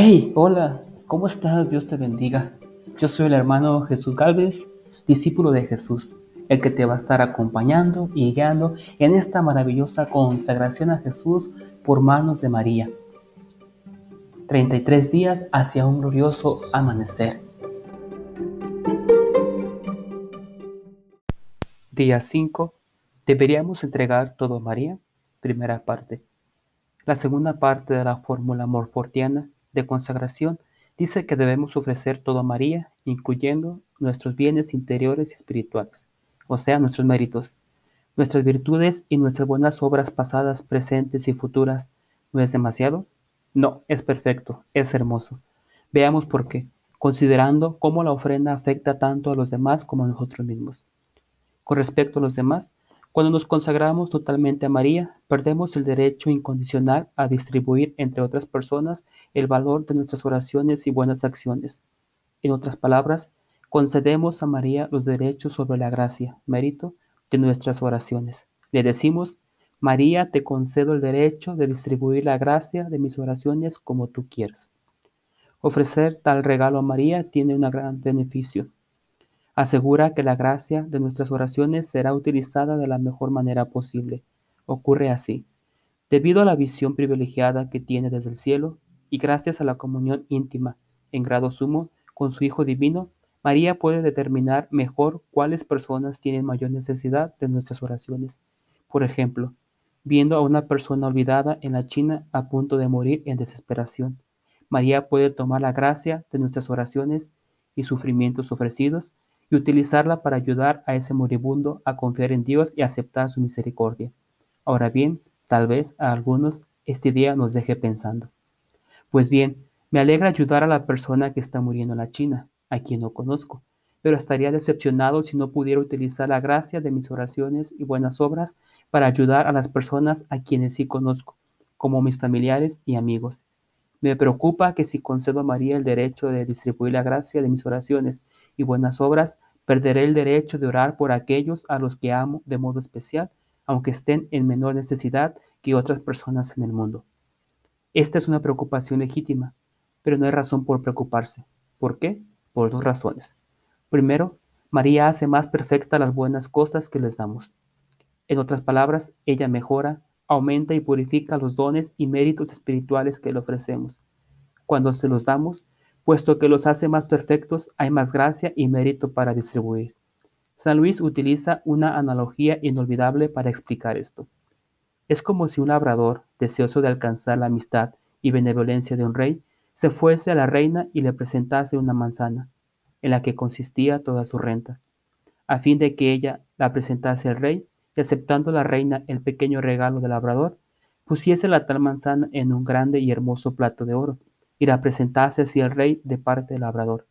Hey, hola, ¿cómo estás? Dios te bendiga. Yo soy el hermano Jesús Galvez, discípulo de Jesús, el que te va a estar acompañando y guiando en esta maravillosa consagración a Jesús por manos de María. 33 días hacia un glorioso amanecer. Día 5. ¿Deberíamos entregar todo a María? Primera parte. La segunda parte de la fórmula morfortiana de consagración dice que debemos ofrecer todo a María, incluyendo nuestros bienes interiores y espirituales, o sea, nuestros méritos, nuestras virtudes y nuestras buenas obras pasadas, presentes y futuras. ¿No es demasiado? No, es perfecto, es hermoso. Veamos por qué, considerando cómo la ofrenda afecta tanto a los demás como a nosotros mismos. Con respecto a los demás, cuando nos consagramos totalmente a María, perdemos el derecho incondicional a distribuir entre otras personas el valor de nuestras oraciones y buenas acciones. En otras palabras, concedemos a María los derechos sobre la gracia, mérito de nuestras oraciones. Le decimos, María, te concedo el derecho de distribuir la gracia de mis oraciones como tú quieras. Ofrecer tal regalo a María tiene un gran beneficio asegura que la gracia de nuestras oraciones será utilizada de la mejor manera posible. Ocurre así. Debido a la visión privilegiada que tiene desde el cielo y gracias a la comunión íntima en grado sumo con su Hijo Divino, María puede determinar mejor cuáles personas tienen mayor necesidad de nuestras oraciones. Por ejemplo, viendo a una persona olvidada en la China a punto de morir en desesperación, María puede tomar la gracia de nuestras oraciones y sufrimientos ofrecidos y utilizarla para ayudar a ese moribundo a confiar en Dios y aceptar su misericordia. Ahora bien, tal vez a algunos este día nos deje pensando. Pues bien, me alegra ayudar a la persona que está muriendo en la China, a quien no conozco, pero estaría decepcionado si no pudiera utilizar la gracia de mis oraciones y buenas obras para ayudar a las personas a quienes sí conozco, como mis familiares y amigos. Me preocupa que si concedo a María el derecho de distribuir la gracia de mis oraciones y buenas obras, perderé el derecho de orar por aquellos a los que amo de modo especial, aunque estén en menor necesidad que otras personas en el mundo. Esta es una preocupación legítima, pero no hay razón por preocuparse. ¿Por qué? Por dos razones. Primero, María hace más perfecta las buenas cosas que les damos. En otras palabras, ella mejora, aumenta y purifica los dones y méritos espirituales que le ofrecemos. Cuando se los damos, Puesto que los hace más perfectos, hay más gracia y mérito para distribuir. San Luis utiliza una analogía inolvidable para explicar esto. Es como si un labrador, deseoso de alcanzar la amistad y benevolencia de un rey, se fuese a la reina y le presentase una manzana, en la que consistía toda su renta, a fin de que ella la presentase al rey, y aceptando la reina el pequeño regalo del labrador, pusiese la tal manzana en un grande y hermoso plato de oro, y la presentase así al rey de parte del labrador.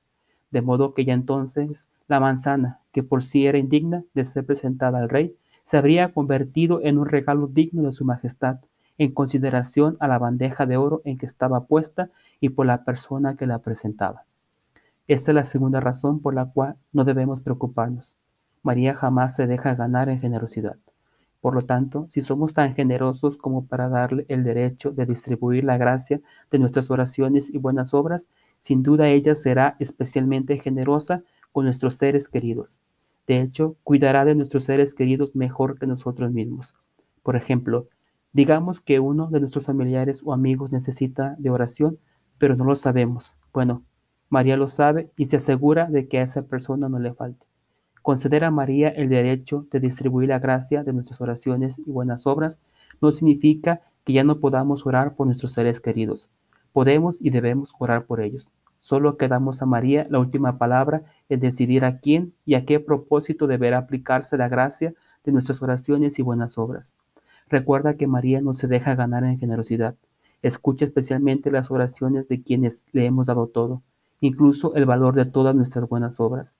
De modo que ya entonces la manzana, que por sí era indigna de ser presentada al rey, se habría convertido en un regalo digno de su majestad, en consideración a la bandeja de oro en que estaba puesta y por la persona que la presentaba. Esta es la segunda razón por la cual no debemos preocuparnos. María jamás se deja ganar en generosidad. Por lo tanto, si somos tan generosos como para darle el derecho de distribuir la gracia de nuestras oraciones y buenas obras, sin duda ella será especialmente generosa con nuestros seres queridos. De hecho, cuidará de nuestros seres queridos mejor que nosotros mismos. Por ejemplo, digamos que uno de nuestros familiares o amigos necesita de oración, pero no lo sabemos. Bueno, María lo sabe y se asegura de que a esa persona no le falte. Conceder a María el derecho de distribuir la gracia de nuestras oraciones y buenas obras no significa que ya no podamos orar por nuestros seres queridos. Podemos y debemos orar por ellos. Solo quedamos a María la última palabra en decidir a quién y a qué propósito deberá aplicarse la gracia de nuestras oraciones y buenas obras. Recuerda que María no se deja ganar en generosidad. Escucha especialmente las oraciones de quienes le hemos dado todo, incluso el valor de todas nuestras buenas obras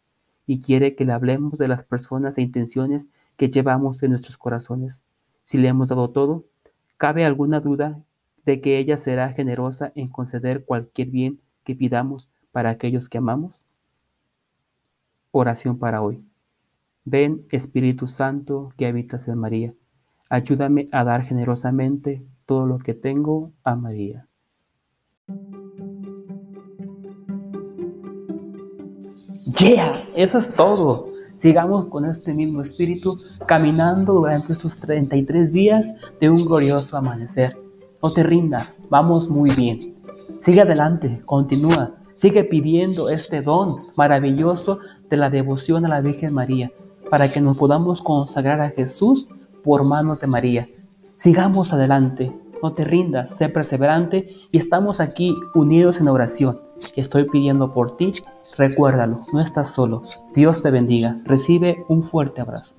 y quiere que le hablemos de las personas e intenciones que llevamos en nuestros corazones. Si le hemos dado todo, ¿cabe alguna duda de que ella será generosa en conceder cualquier bien que pidamos para aquellos que amamos? Oración para hoy. Ven, Espíritu Santo, que habitas en María. Ayúdame a dar generosamente todo lo que tengo a María. Yeah, eso es todo. Sigamos con este mismo espíritu caminando durante estos 33 días de un glorioso amanecer. No te rindas, vamos muy bien. Sigue adelante, continúa, sigue pidiendo este don maravilloso de la devoción a la Virgen María para que nos podamos consagrar a Jesús por manos de María. Sigamos adelante, no te rindas, sé perseverante y estamos aquí unidos en oración. Estoy pidiendo por ti, recuérdalo, no estás solo. Dios te bendiga, recibe un fuerte abrazo.